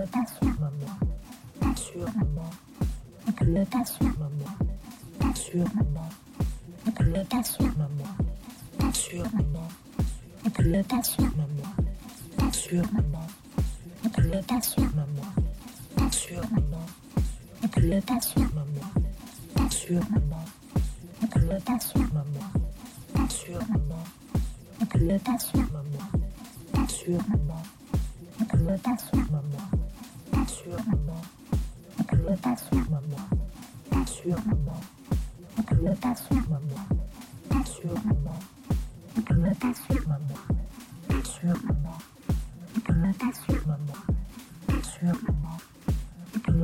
le pinceau, maman. Pinceau, maman. Le pinceau, maman. Pinceau, maman. Le pinceau, maman. Pinceau, maman. Le pinceau, maman. Pinceau, maman. Le pinceau, maman. Pinceau, maman. Le pinceau, maman. Pinceau, maman. Le pinceau, maman. Pinceau, maman. Le pinceau, maman. Pinceau, maman. Le pinceau, maman sûr, le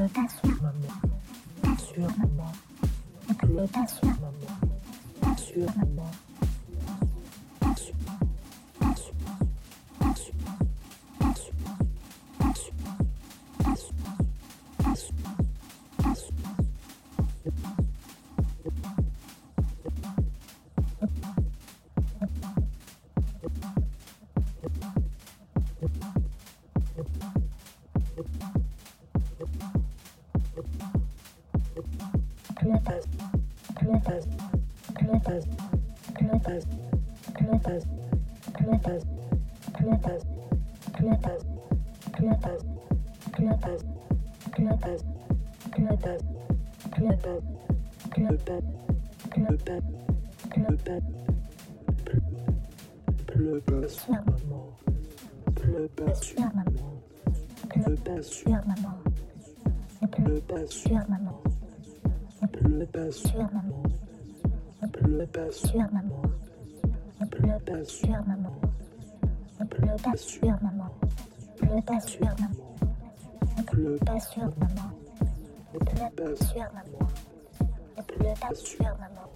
pas sûr, pas sûr, le pas sûr, pas Club, club, club, club, Le pas sûr, maman. Le pas sûr, maman. Le pas sûr, maman. Le pas sûr, maman. Le pas sûr, maman. Le pas sûr, maman. Le pas sûr, maman. Le pas sûr, maman. Le pas sûr, maman. Le pas sûr, maman. Le pas sûr, maman.